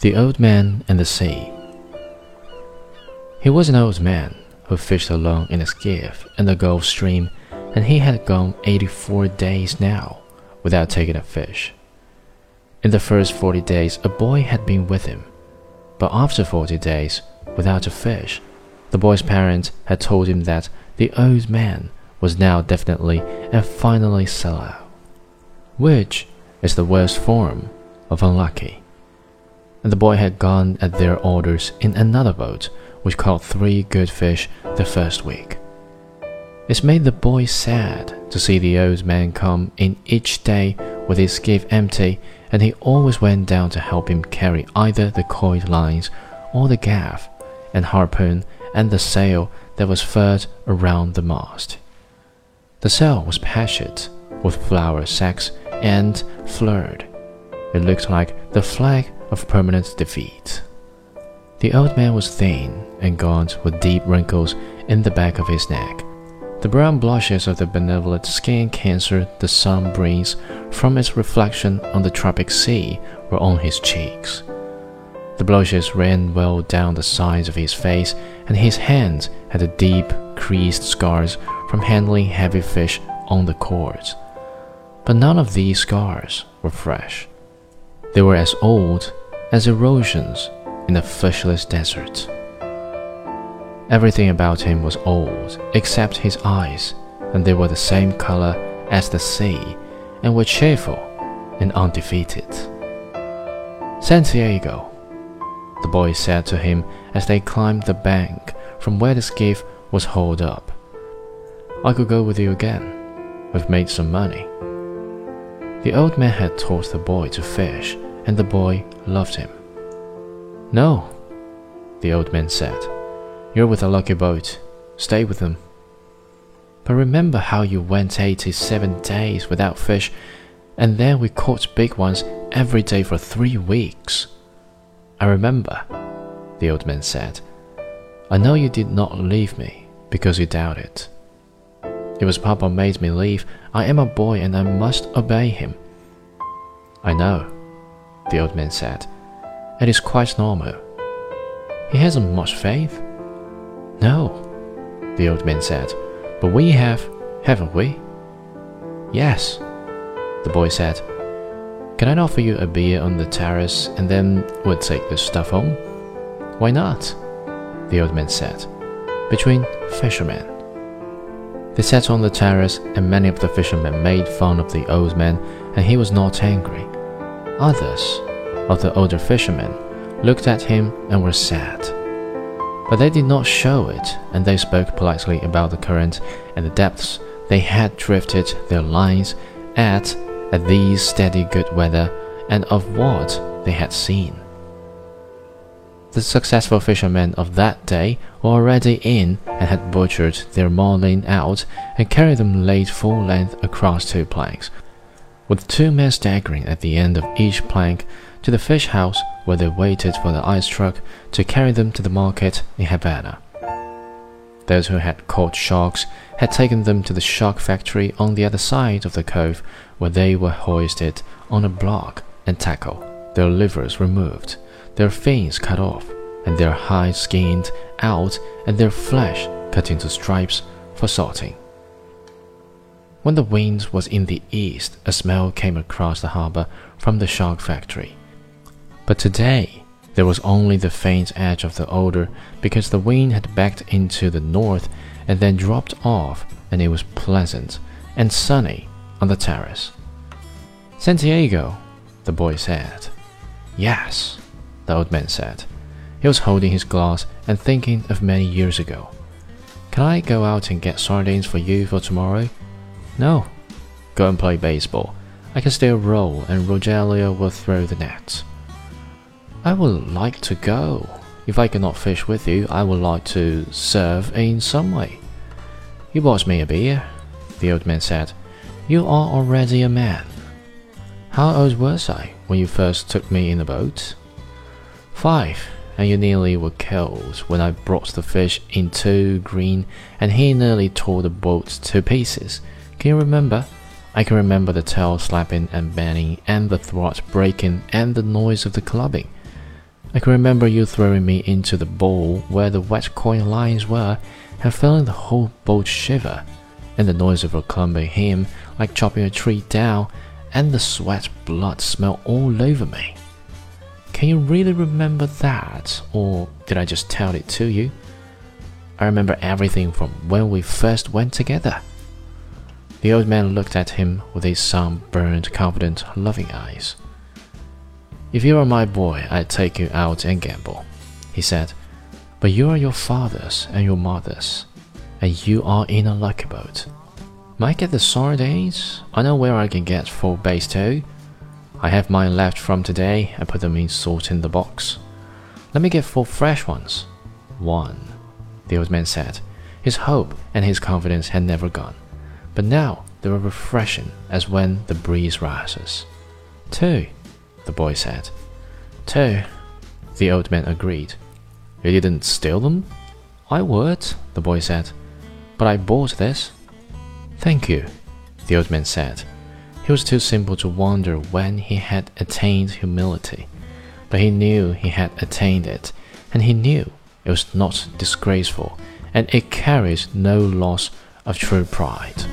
The Old Man and the Sea. He was an old man who fished alone in a skiff in the Gulf Stream, and he had gone 84 days now without taking a fish. In the first 40 days, a boy had been with him, but after 40 days, without a fish, the boy's parents had told him that the old man was now definitely and finally salao, which is the worst form of unlucky. And the boy had gone at their orders in another boat, which caught three good fish the first week. It made the boy sad to see the old man come in each day with his skiff empty, and he always went down to help him carry either the coiled lines or the gaff and harpoon and the sail that was furled around the mast. The sail was patched with flour sacks and furled. It looked like the flag of permanent defeat. The old man was thin and gaunt with deep wrinkles in the back of his neck. The brown blushes of the benevolent skin cancer the sun brings from its reflection on the tropic sea were on his cheeks. The blushes ran well down the sides of his face, and his hands had the deep, creased scars from handling heavy fish on the cords. But none of these scars were fresh. They were as old as erosions in a fishless desert. Everything about him was old except his eyes, and they were the same color as the sea and were cheerful and undefeated. Santiago, the boy said to him as they climbed the bank from where the skiff was hauled up. I could go with you again. We've made some money. The old man had taught the boy to fish, and the boy loved him. No, the old man said. You're with a lucky boat. Stay with them. But remember how you went 87 days without fish, and then we caught big ones every day for three weeks. I remember, the old man said. I know you did not leave me because you doubted. It was Papa made me leave. I am a boy and I must obey him. I know, the old man said. It is quite normal. He hasn't much faith. No, the old man said. But we have, haven't we? Yes, the boy said. Can I offer you a beer on the terrace and then we'll take the stuff home? Why not? The old man said. Between fishermen. They sat on the terrace, and many of the fishermen made fun of the old man, and he was not angry. Others of the older fishermen looked at him and were sad. But they did not show it, and they spoke politely about the current and the depths they had drifted their lines at at these steady good weather, and of what they had seen. The successful fishermen of that day were already in and had butchered their marlin out and carried them laid full length across two planks, with two men staggering at the end of each plank to the fish house where they waited for the ice truck to carry them to the market in Havana. Those who had caught sharks had taken them to the shark factory on the other side of the cove where they were hoisted on a block and tackled, their livers removed their fins cut off, and their hides skinned out, and their flesh cut into stripes for salting. When the wind was in the east, a smell came across the harbor from the shark factory. But today, there was only the faint edge of the odor because the wind had backed into the north and then dropped off, and it was pleasant and sunny on the terrace. Santiago, the boy said. Yes, the old man said. He was holding his glass and thinking of many years ago. Can I go out and get sardines for you for tomorrow? No. Go and play baseball. I can still roll, and Rogelio will throw the nets. I would like to go. If I cannot fish with you, I would like to serve in some way. You bought me a beer, the old man said. You are already a man. How old was I when you first took me in the boat? Five, and you nearly were killed when I brought the fish in too green, and he nearly tore the boat to pieces. Can you remember? I can remember the tail slapping and banging, and the throat breaking, and the noise of the clubbing. I can remember you throwing me into the bowl where the wet coin lines were and feeling the whole boat shiver, and the noise of a clumping him like chopping a tree down, and the sweat blood smell all over me. Can you really remember that, or did I just tell it to you? I remember everything from when we first went together. The old man looked at him with his sunburned, confident, loving eyes. If you were my boy, I'd take you out and gamble, he said. But you are your father's and your mother's, and you are in a lucky boat. Might get the days. I know where I can get four base too. I have mine left from today. I put them in salt in the box. Let me get four fresh ones. One, the old man said. His hope and his confidence had never gone, but now they were refreshing as when the breeze rises. Two, the boy said. Two, the old man agreed. You didn't steal them? I would, the boy said. But I bought this. Thank you, the old man said. He was too simple to wonder when he had attained humility, but he knew he had attained it, and he knew it was not disgraceful, and it carries no loss of true pride.